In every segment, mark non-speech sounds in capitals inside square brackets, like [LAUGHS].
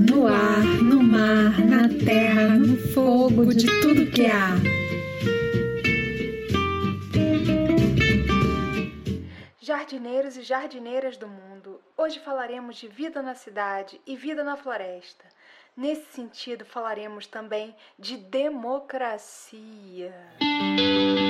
no ar, no mar, na terra, no fogo, de tudo que há. Jardineiros e jardineiras do mundo, hoje falaremos de vida na cidade e vida na floresta. Nesse sentido, falaremos também de democracia. de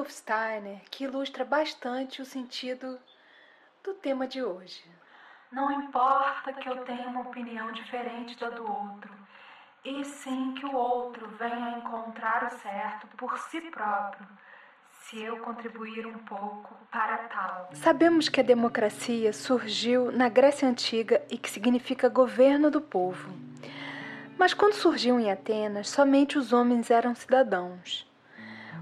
Rudolf Steiner que ilustra bastante o sentido do tema de hoje. Não importa que eu tenha uma opinião diferente da do outro, e sim que o outro venha encontrar o certo por si próprio, se eu contribuir um pouco para tal. Sabemos que a democracia surgiu na Grécia Antiga e que significa governo do povo. Mas quando surgiu em Atenas, somente os homens eram cidadãos.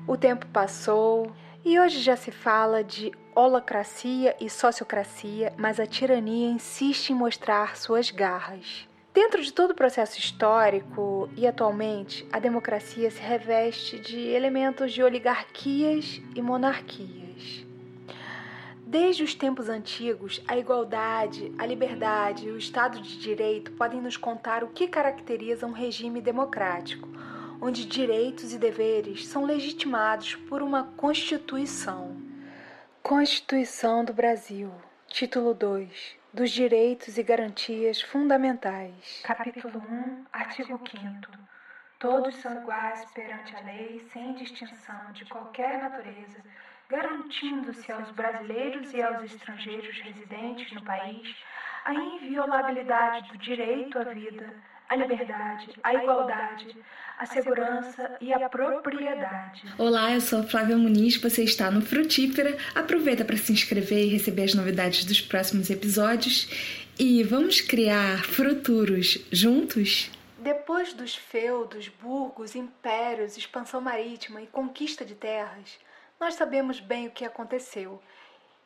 O tempo passou e hoje já se fala de holacracia e sociocracia, mas a tirania insiste em mostrar suas garras. Dentro de todo o processo histórico e atualmente, a democracia se reveste de elementos de oligarquias e monarquias. Desde os tempos antigos, a igualdade, a liberdade e o Estado de Direito podem nos contar o que caracteriza um regime democrático onde direitos e deveres são legitimados por uma Constituição. Constituição do Brasil, título 2 dos Direitos e Garantias Fundamentais. Capítulo 1, artigo 5 Todos são iguais perante a lei, sem distinção de qualquer natureza, garantindo-se aos brasileiros e aos estrangeiros residentes no país a inviolabilidade do direito à vida, à liberdade, à igualdade, à segurança e à propriedade. Olá, eu sou a Flávia Muniz, você está no Frutífera. Aproveita para se inscrever e receber as novidades dos próximos episódios. E vamos criar futuros juntos? Depois dos feudos, burgos, impérios, expansão marítima e conquista de terras, nós sabemos bem o que aconteceu.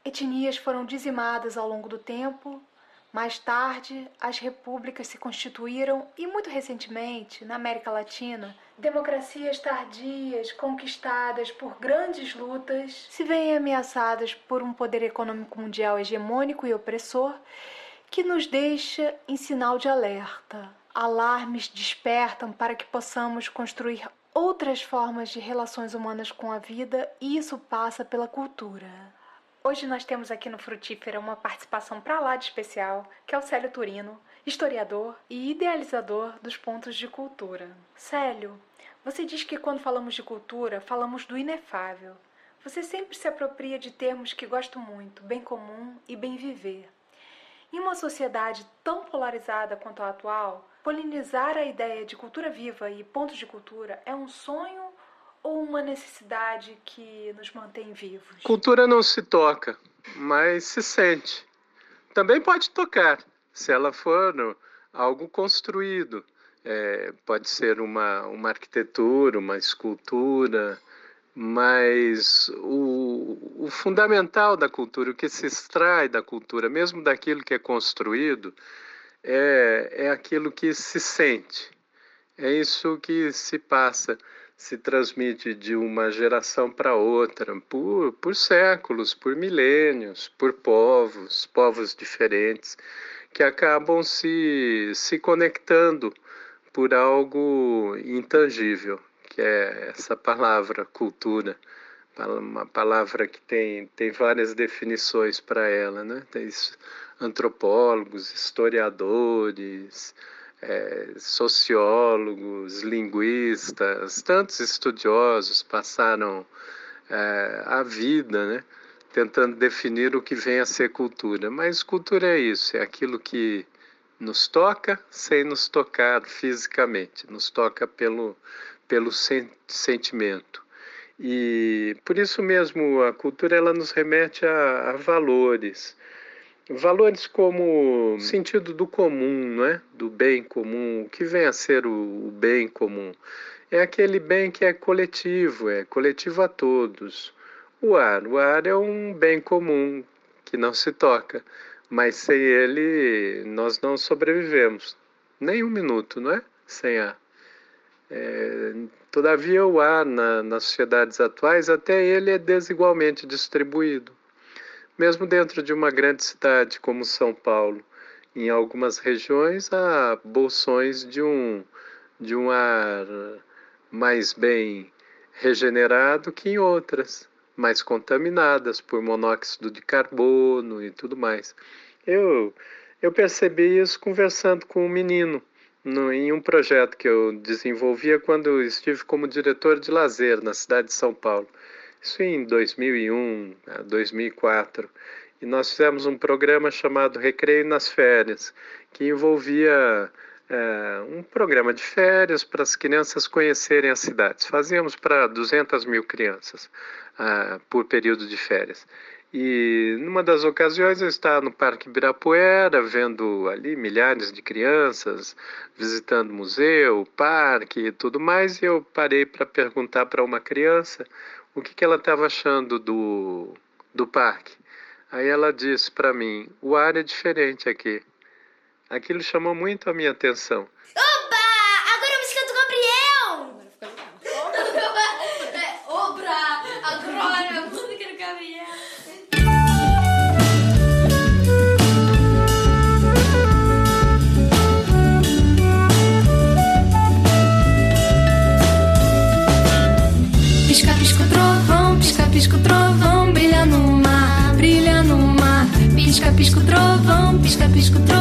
Etnias foram dizimadas ao longo do tempo, mais tarde, as repúblicas se constituíram e, muito recentemente, na América Latina, democracias tardias, conquistadas por grandes lutas, se veem ameaçadas por um poder econômico mundial hegemônico e opressor que nos deixa em sinal de alerta. Alarmes despertam para que possamos construir outras formas de relações humanas com a vida e isso passa pela cultura. Hoje nós temos aqui no Frutífera uma participação para lá de especial, que é o Célio Turino, historiador e idealizador dos pontos de cultura. Célio, você diz que quando falamos de cultura, falamos do inefável. Você sempre se apropria de termos que gosto muito, bem comum e bem viver. Em uma sociedade tão polarizada quanto a atual, polinizar a ideia de cultura viva e pontos de cultura é um sonho ou uma necessidade que nos mantém vivos? Cultura não se toca, mas se sente. Também pode tocar, se ela for algo construído. É, pode ser uma, uma arquitetura, uma escultura, mas o, o fundamental da cultura, o que se extrai da cultura, mesmo daquilo que é construído, é, é aquilo que se sente. É isso que se passa se transmite de uma geração para outra por, por séculos, por milênios, por povos, povos diferentes, que acabam se, se conectando por algo intangível, que é essa palavra cultura, uma palavra que tem, tem várias definições para ela, né? Tem antropólogos, historiadores, é, sociólogos, linguistas, tantos estudiosos passaram é, a vida, né, tentando definir o que vem a ser cultura. Mas cultura é isso, é aquilo que nos toca sem nos tocar fisicamente, nos toca pelo, pelo sen sentimento. E por isso mesmo a cultura ela nos remete a, a valores, valores como sentido do comum, não é? do bem comum, o que vem a ser o, o bem comum. É aquele bem que é coletivo, é coletivo a todos. O ar, o ar é um bem comum que não se toca, mas sem ele nós não sobrevivemos. Nem um minuto, não é? Sem ar. É, todavia, o ar na, nas sociedades atuais, até ele é desigualmente distribuído. Mesmo dentro de uma grande cidade como São Paulo, em algumas regiões há bolsões de um, de um ar mais bem regenerado que em outras, mais contaminadas por monóxido de carbono e tudo mais. Eu, eu percebi isso conversando com um menino no, em um projeto que eu desenvolvia quando eu estive como diretor de lazer na cidade de São Paulo. Isso em 2001, 2004. Né, e nós fizemos um programa chamado Recreio nas Férias, que envolvia é, um programa de férias para as crianças conhecerem as cidades. Fazíamos para 200 mil crianças ah, por período de férias. E numa das ocasiões eu estava no Parque Ibirapuera, vendo ali milhares de crianças, visitando museu, parque e tudo mais, e eu parei para perguntar para uma criança o que, que ela estava achando do, do parque. Aí ela disse para mim: o ar é diferente aqui. Aquilo chamou muito a minha atenção. pisco, pisco,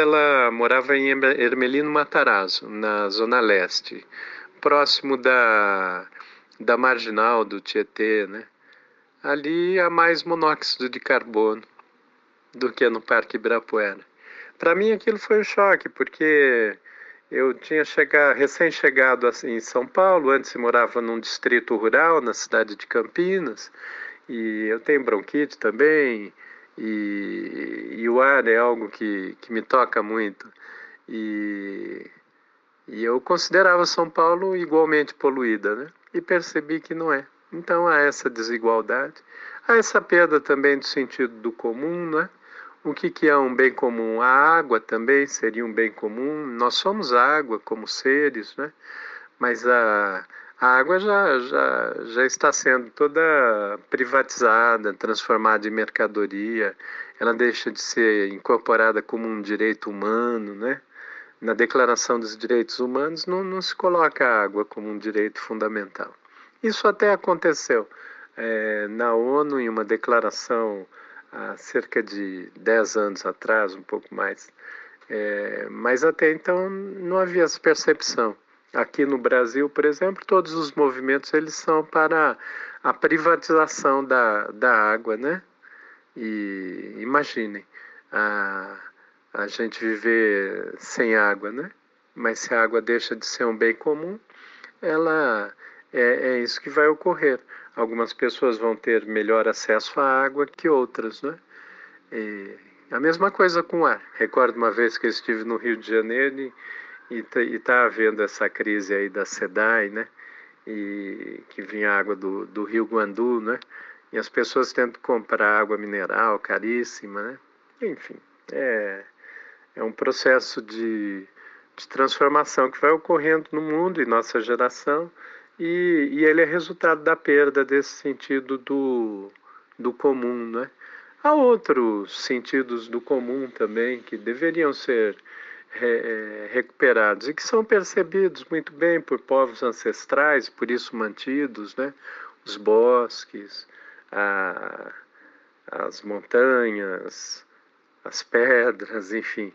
ela morava em Ermelino Matarazzo, na zona leste, próximo da, da marginal do Tietê, né? Ali há mais monóxido de carbono do que no Parque Ibirapuera. Para mim aquilo foi um choque, porque eu tinha chegado, recém-chegado assim, em São Paulo, antes morava num distrito rural, na cidade de Campinas, e eu tenho bronquite também, e, e o ar é algo que, que me toca muito. E, e eu considerava São Paulo igualmente poluída, né? E percebi que não é. Então há essa desigualdade, há essa perda também do sentido do comum, né? O que, que é um bem comum? A água também seria um bem comum. Nós somos água como seres, né? Mas a, a água já, já, já está sendo toda privatizada, transformada em mercadoria, ela deixa de ser incorporada como um direito humano, né? Na Declaração dos Direitos Humanos não, não se coloca a água como um direito fundamental. Isso até aconteceu é, na ONU em uma declaração há cerca de 10 anos atrás, um pouco mais, É, mas até então não havia essa percepção. Aqui no Brasil, por exemplo, todos os movimentos eles são para a privatização da, da água, né? E imaginem, a, a gente viver sem água, né? Mas se a água deixa de ser um bem comum, ela é, é isso que vai ocorrer. Algumas pessoas vão ter melhor acesso à água que outras, né? E a mesma coisa com o ar. Recordo uma vez que eu estive no Rio de Janeiro e está havendo essa crise aí da SEDAI, né? E que vinha água do, do Rio Guandu, né? E as pessoas tentam comprar água mineral caríssima, né? Enfim, é, é um processo de, de transformação que vai ocorrendo no mundo e nossa geração e, e ele é resultado da perda desse sentido do, do comum, né? Há outros sentidos do comum também que deveriam ser é, recuperados e que são percebidos muito bem por povos ancestrais, por isso mantidos, né? Os bosques, a, as montanhas, as pedras, [LAUGHS] enfim,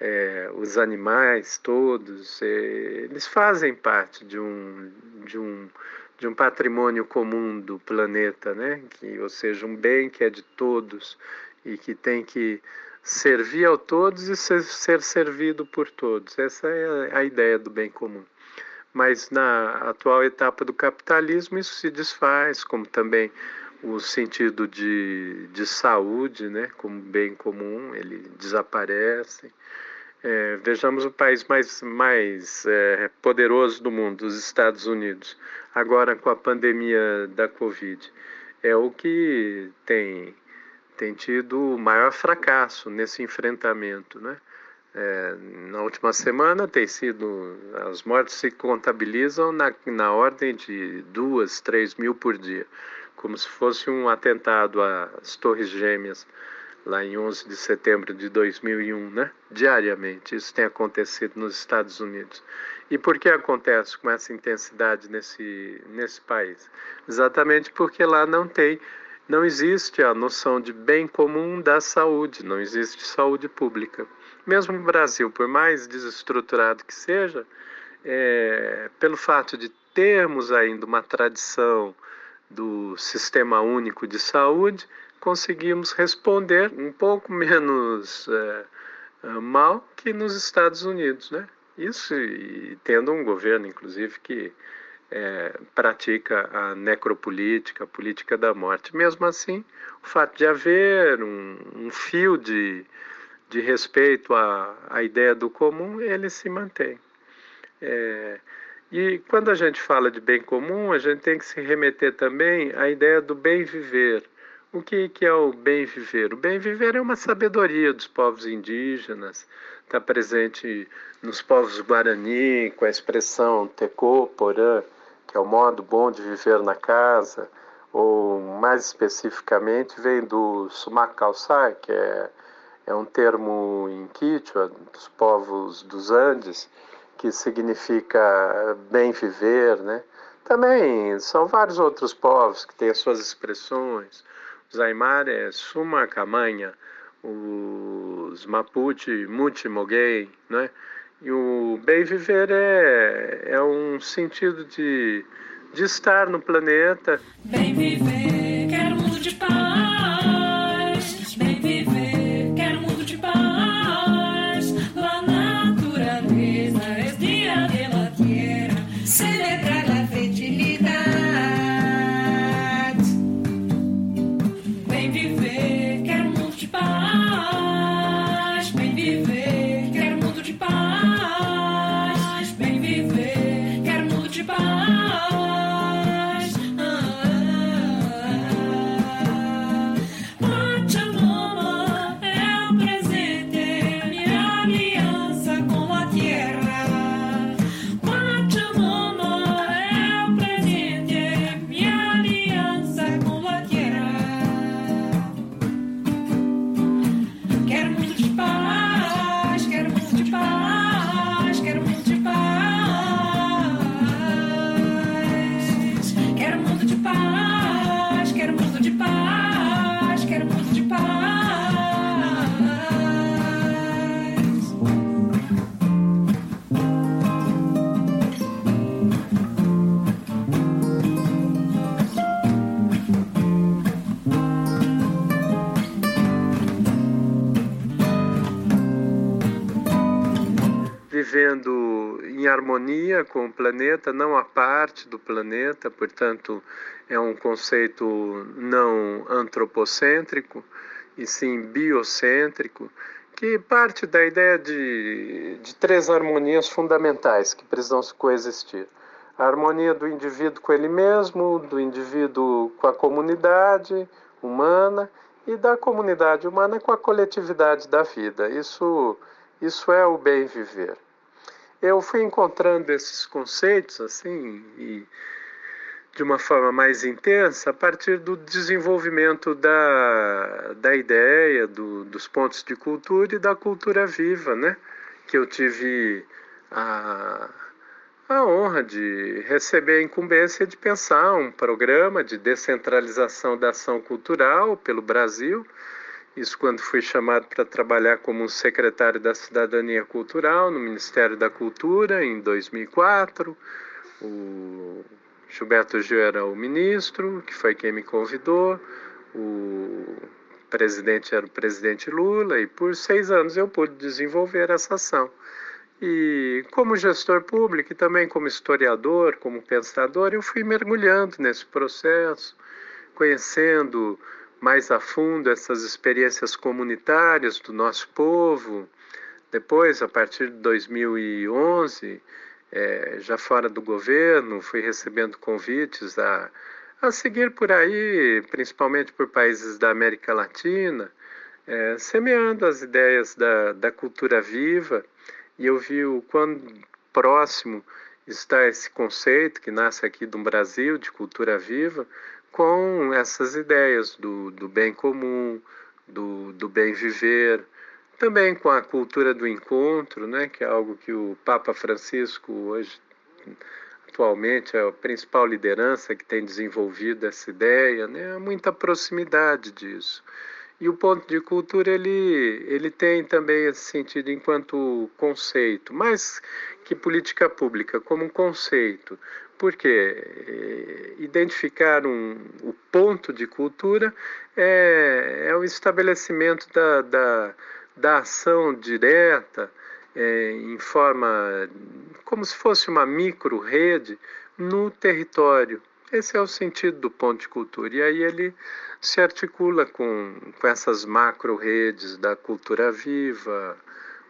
é, os animais todos, é, eles fazem parte de um, de um de um patrimônio comum do planeta, né? Que, ou seja, um bem que é de todos e que tem que servir a todos e ser, ser servido por todos. Essa é a, ideia do bem comum. Mas na atual etapa do capitalismo isso se desfaz, como também o sentido de, de saúde, né, como bem comum, ele desaparece. É, vejamos o país mais, mais é, poderoso do mundo, os Estados Unidos, agora com a pandemia da Covid. É o que tem, tem tido o maior fracasso nesse enfrentamento. Né? É, na última semana tem sido, as mortes se contabilizam na, na ordem de duas, três mil por dia, como se fosse um atentado às Torres Gêmeas lá em 11 de setembro de 2001, né? Diariamente. Isso tem acontecido nos Estados Unidos. E por que acontece com essa intensidade nesse, nesse país? Exatamente porque lá não tem, não existe a noção de bem comum da saúde, não existe saúde pública. Mesmo no Brasil, por mais desestruturado que seja, é, pelo fato de termos ainda uma tradição do Sistema Único de Saúde, conseguimos responder um pouco [LAUGHS] menos é, é, mal que nos Estados Unidos, né? Isso e tendo um governo, inclusive, que é, pratica a necropolítica, a política da morte. Mesmo assim, o fato de haver um, um fio de, de respeito à, à ideia do comum, ele se mantém. É, e quando a gente fala de bem comum, a gente tem que se remeter também à ideia do bem viver, o que, que é o bem viver? O bem viver é uma sabedoria dos povos indígenas, está presente nos povos guarani, com a expressão tecô, porã, que é o modo bom de viver na casa, ou mais especificamente vem do sumac calçai, que é, é um termo em Quichua, dos povos dos Andes, que significa bem viver, né? Também são vários outros povos que têm as suas expressões, os Aymar é Suma Camanha, os Mapuche, Muti Moguei, né? E o bem viver é, é um sentido de, de estar no planeta. Bem viver, quero um mundo de paz. Harmonia com o planeta, não a parte do planeta, portanto, é um conceito não antropocêntrico, e sim biocêntrico, que parte da ideia de, de três harmonias fundamentais que precisam coexistir. A harmonia do indivíduo com ele mesmo, do indivíduo com a comunidade humana e da comunidade humana com a coletividade da vida. Isso, isso é o bem viver. Eu fui encontrando esses conceitos assim e de uma forma mais intensa a partir do desenvolvimento da, da ideia, do, dos pontos de cultura e da cultura viva, né? Que eu tive a, a honra de receber a incumbência de pensar um programa de descentralização da ação cultural pelo Brasil. Isso quando fui chamado para trabalhar como secretário da Cidadania Cultural no Ministério da Cultura em 2004. O Gilberto Gil era o ministro, que foi quem me convidou. O presidente era o presidente Lula e por seis anos eu pude desenvolver essa ação. E como gestor público e também como historiador, como pensador, eu fui mergulhando nesse processo, conhecendo mais a fundo essas experiências comunitárias do nosso povo. Depois, a partir de 2011, é, já fora do governo, fui recebendo convites a, a seguir por aí, principalmente por países da América Latina, é, semeando as ideias da, da cultura viva e eu vi o quão próximo está esse conceito que nasce aqui do Brasil, de cultura viva, com essas ideias do, do bem comum, do, do bem viver, também com a cultura do encontro, né, que é algo que o Papa Francisco hoje atualmente é a principal liderança que tem desenvolvido essa ideia, né, há muita proximidade disso. E o ponto de cultura ele, ele tem também esse sentido enquanto conceito, mais que política pública, como conceito. Porque identificar um, o ponto de cultura é, é o estabelecimento da, da, da ação direta é, em forma como se fosse uma micro-rede no território. Esse é o sentido do ponto de cultura. E aí ele se articula com, com essas macro-redes da cultura viva,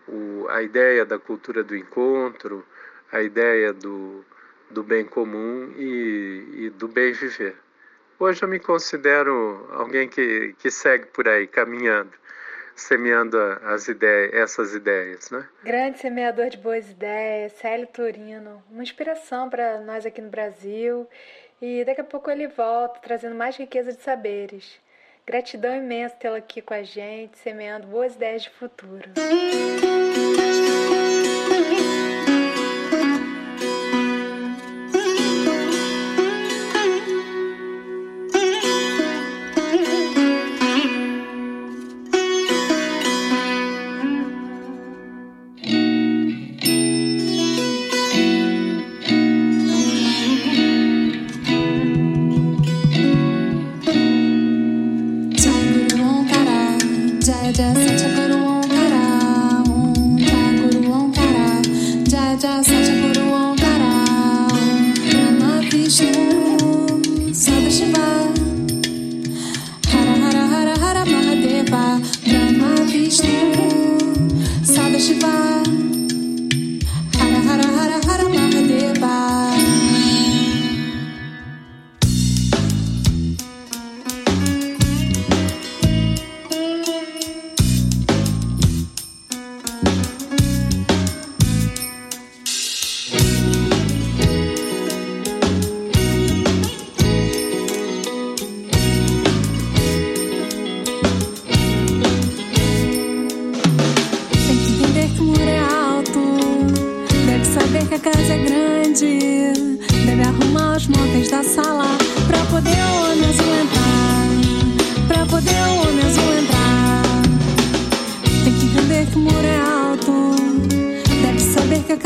o, a ideia da cultura do encontro, a ideia do, do bem comum e, e, do bem viver. Hoje eu me considero alguém que, que segue por aí, caminhando, semeando as ideias, essas ideias. Né? Grande semeador de boas ideias, Célio Turino, uma inspiração para nós aqui no Brasil e daqui a pouco ele volta trazendo mais riqueza de saberes. Gratidão imensa tê-lo aqui com a gente, semeando boas ideias de futuro. Just such a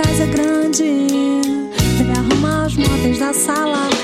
casa é grande. Deve arrumar os móveis da sala.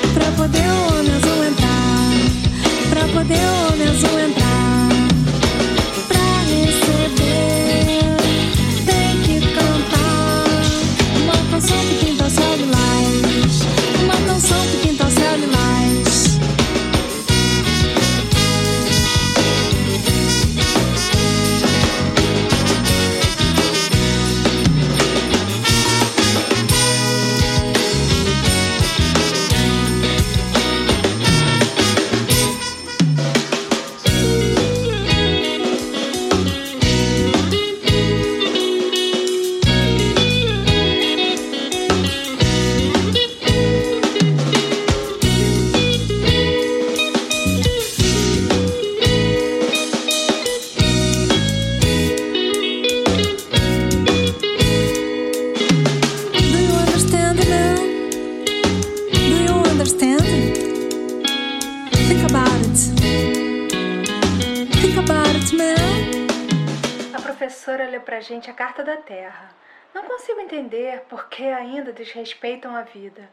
Professora leu pra gente a Carta da Terra. Não consigo entender por que ainda desrespeitam a vida.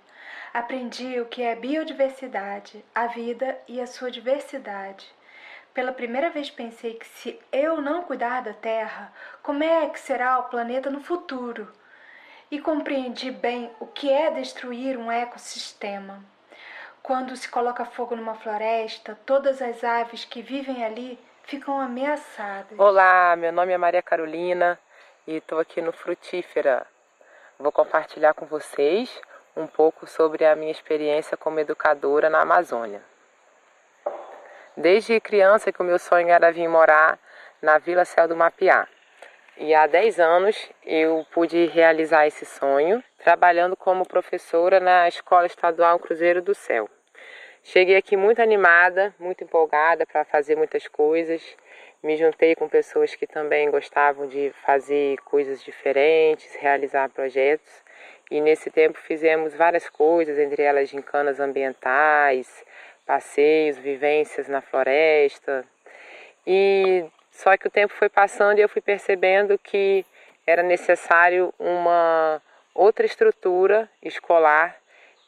Aprendi o que é biodiversidade, a vida e a sua diversidade. Pela primeira vez pensei que se eu não cuidar da Terra, como é que será o planeta no futuro? E compreendi bem o que é destruir um ecossistema. Quando se coloca fogo numa floresta, todas as aves que vivem ali ficam ameaçadas. Olá, meu nome é Maria Carolina e estou aqui no Frutífera. Vou compartilhar com vocês um pouco sobre a minha experiência como educadora na Amazônia. Desde criança que o meu sonho era vir morar na Vila Céu do Mapiá. E há 10 anos eu pude realizar esse sonho trabalhando como professora na Escola Estadual Cruzeiro do Céu. Cheguei aqui muito animada, muito empolgada para fazer muitas coisas. Me juntei com pessoas que também gostavam de fazer coisas diferentes, realizar projetos. E nesse tempo fizemos várias coisas, entre elas gincanas ambientais, passeios, vivências na floresta. E só que o tempo foi passando e eu fui percebendo que era necessário uma outra estrutura escolar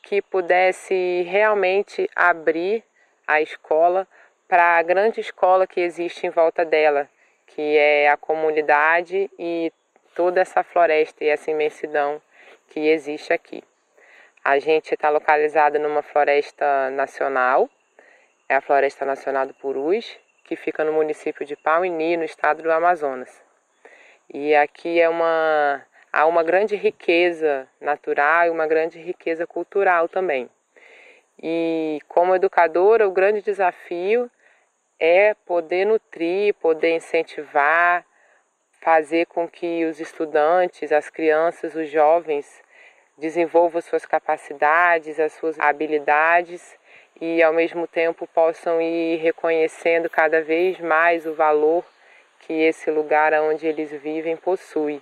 que pudesse realmente abrir a escola para a grande escola que existe em volta dela, que é a comunidade e toda essa floresta e essa imensidão que existe aqui. A gente está localizado numa floresta nacional, é a Floresta Nacional do Purus, que fica no município de Pauini, no estado do Amazonas. E aqui é uma, há uma grande riqueza natural e uma grande riqueza cultural também. E como educadora, o grande desafio é poder nutrir, poder incentivar, fazer com que os estudantes, as crianças, os jovens desenvolvam suas capacidades, as suas habilidades e ao mesmo tempo possam ir reconhecendo cada vez mais o valor que esse lugar onde eles vivem possui.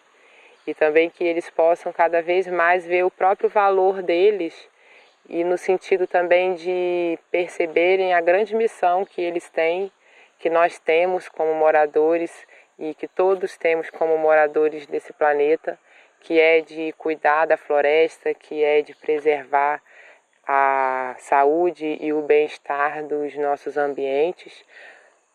E também que eles possam cada vez mais ver o próprio valor deles e no sentido também de perceberem a grande missão que eles têm, que nós temos como moradores e que todos temos como moradores desse planeta, que é de cuidar da floresta, que é de preservar a saúde e o bem-estar dos nossos ambientes.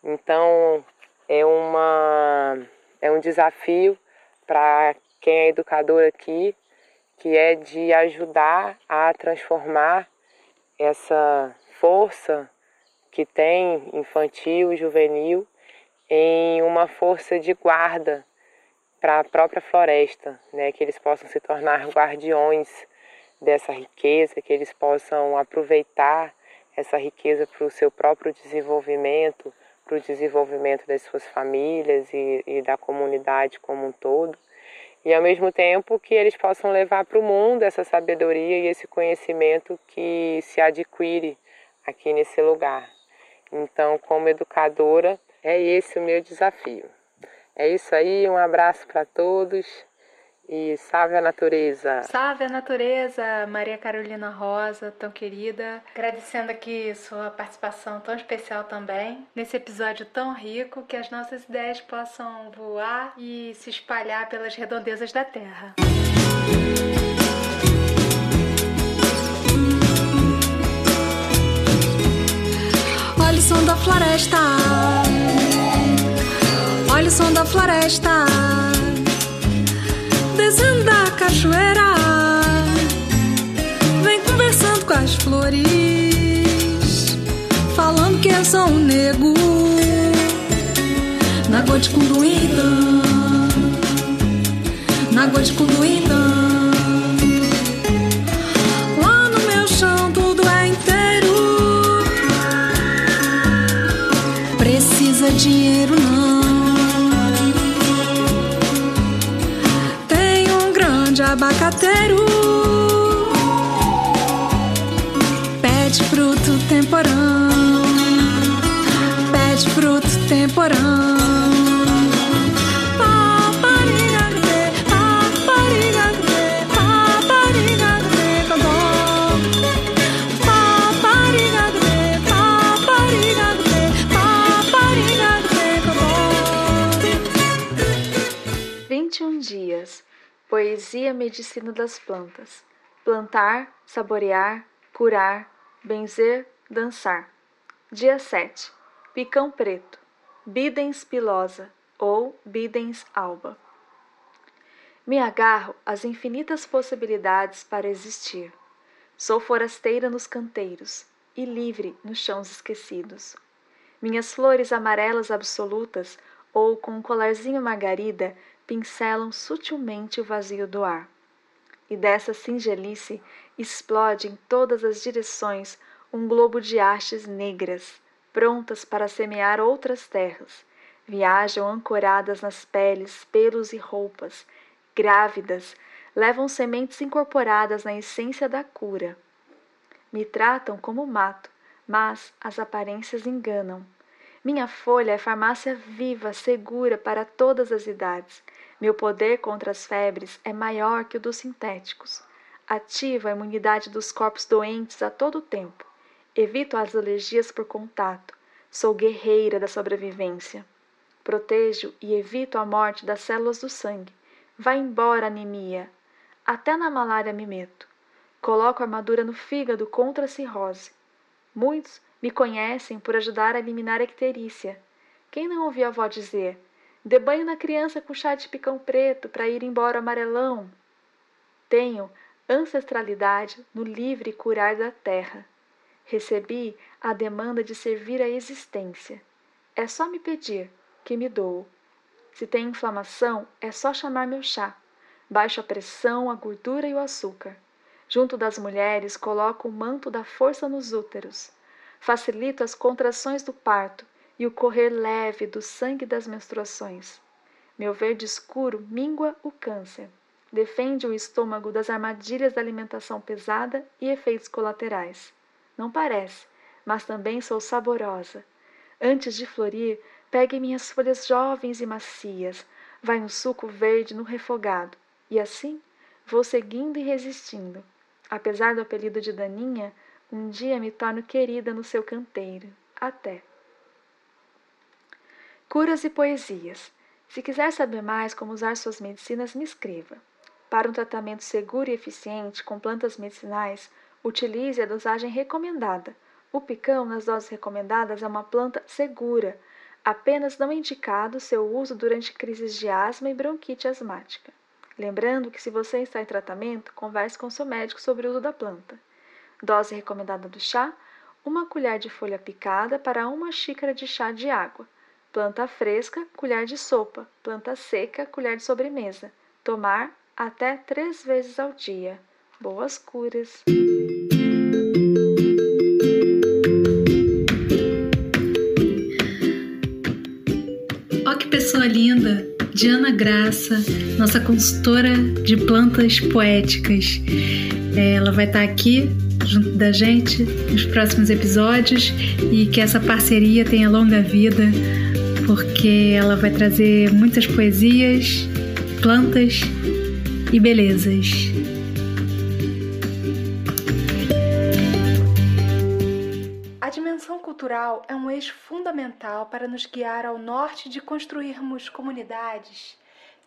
Então, é, uma, é um desafio para quem é educador aqui, que é de ajudar a transformar essa força que tem infantil e juvenil em uma força de guarda para a própria floresta, né? que eles possam se tornar guardiões dessa riqueza, que eles possam aproveitar essa riqueza para o seu próprio desenvolvimento, para o desenvolvimento das suas famílias e, e da comunidade como um todo. E ao mesmo tempo que eles possam levar para o mundo essa sabedoria e esse conhecimento que se adquire aqui nesse lugar. Então, como educadora, é esse o meu desafio. É isso aí, um abraço para todos e salve a natureza. Salve a natureza, Maria Carolina Rosa, tão querida. Agradecendo aqui sua participação tão especial também, nesse episódio tão rico, que as nossas ideias possam voar e se espalhar pelas redondezas da Terra. Olha o som da floresta. Olha o som da floresta. Falando que eu sou um nego. Na de Cunduína. Na de Cunduína. Lá no meu chão tudo é inteiro. Precisa dinheiro não. Tem um grande abacateiro. Poesia Medicina das Plantas. Plantar, saborear, curar, benzer, dançar. Dia 7. Picão preto. Bidens pilosa ou Bidens alba. Me agarro às infinitas possibilidades para existir. Sou forasteira nos canteiros e livre nos chãos esquecidos. Minhas flores amarelas absolutas ou com um colarzinho margarida pincelam sutilmente o vazio do ar. E dessa singelice explode em todas as direções um globo de hastes negras, prontas para semear outras terras. Viajam ancoradas nas peles, pelos e roupas, grávidas, levam sementes incorporadas na essência da cura. Me tratam como mato, mas as aparências enganam. Minha folha é farmácia viva, segura para todas as idades. Meu poder contra as febres é maior que o dos sintéticos. Ativo a imunidade dos corpos doentes a todo tempo. Evito as alergias por contato. Sou guerreira da sobrevivência. Protejo e evito a morte das células do sangue. Vai embora, anemia. Até na malária me meto. Coloco armadura no fígado contra a cirrose. Muitos me conhecem por ajudar a eliminar a icterícia. Quem não ouviu a avó dizer: dê banho na criança com chá de picão preto para ir embora amarelão? Tenho ancestralidade no livre curar da terra. Recebi a demanda de servir a existência. É só me pedir, que me dou. Se tem inflamação, é só chamar meu chá. Baixo a pressão, a gordura e o açúcar. Junto das mulheres, coloco o manto da força nos úteros. Facilito as contrações do parto e o correr leve do sangue das menstruações. Meu verde escuro mingua o câncer. Defende o estômago das armadilhas da alimentação pesada e efeitos colaterais. Não parece, mas também sou saborosa. Antes de florir, Pegue minhas folhas jovens e macias, vai um suco verde no refogado, e assim vou seguindo e resistindo. Apesar do apelido de Daninha, um dia me torno querida no seu canteiro. Até. Curas e poesias. Se quiser saber mais como usar suas medicinas, me escreva. Para um tratamento seguro e eficiente com plantas medicinais, utilize a dosagem recomendada. O picão, nas doses recomendadas, é uma planta segura apenas não indicado seu uso durante crises de asma e bronquite asmática. Lembrando que, se você está em tratamento, converse com seu médico sobre o uso da planta. Dose recomendada do chá: uma colher de folha picada para uma xícara de chá de água. Planta fresca, colher de sopa. Planta seca, colher de sobremesa. Tomar até três vezes ao dia. Boas curas! pessoa linda, Diana Graça, nossa consultora de plantas poéticas. É, ela vai estar aqui junto da gente nos próximos episódios e que essa parceria tenha longa vida, porque ela vai trazer muitas poesias, plantas e belezas. cultural é um eixo fundamental para nos guiar ao norte de construirmos comunidades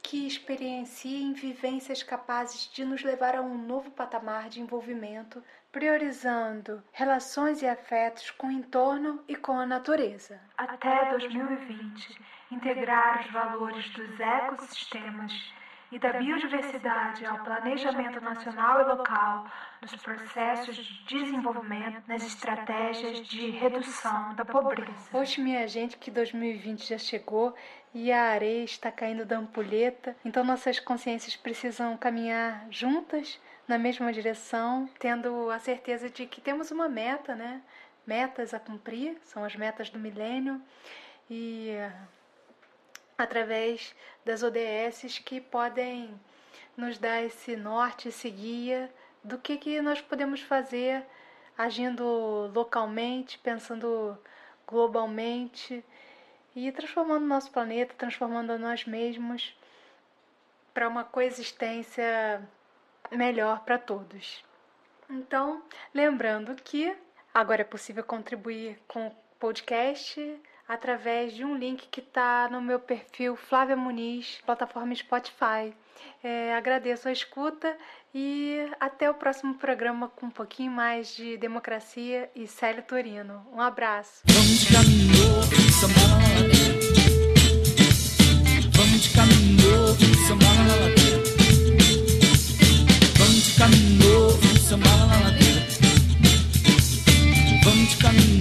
que experienciem vivências capazes de nos levar a um novo patamar de envolvimento, priorizando relações e afetos com o entorno e com a natureza. Até 2020, integrar os valores dos ecossistemas e da biodiversidade ao planejamento nacional e local, nos processos de desenvolvimento, nas estratégias de redução da pobreza. Hoje, minha gente, que 2020 já chegou e a areia está caindo da ampulheta, então nossas consciências precisam caminhar juntas na mesma direção, tendo a certeza de que temos uma meta, né? Metas a cumprir, são as metas do milênio e através das ODSs que podem nos dar esse norte, esse guia do que, que nós podemos fazer agindo localmente, pensando globalmente e transformando nosso planeta, transformando nós mesmos para uma coexistência melhor para todos. Então, lembrando que agora é possível contribuir com o podcast através de um link que está no meu perfil Flávia Muniz, plataforma Spotify. É, agradeço a escuta e até o próximo programa com um pouquinho mais de democracia e Célio Torino. Um abraço. Vamos de caminho, Vamos de caminho, Vamos de caminho, Vamos de caminho,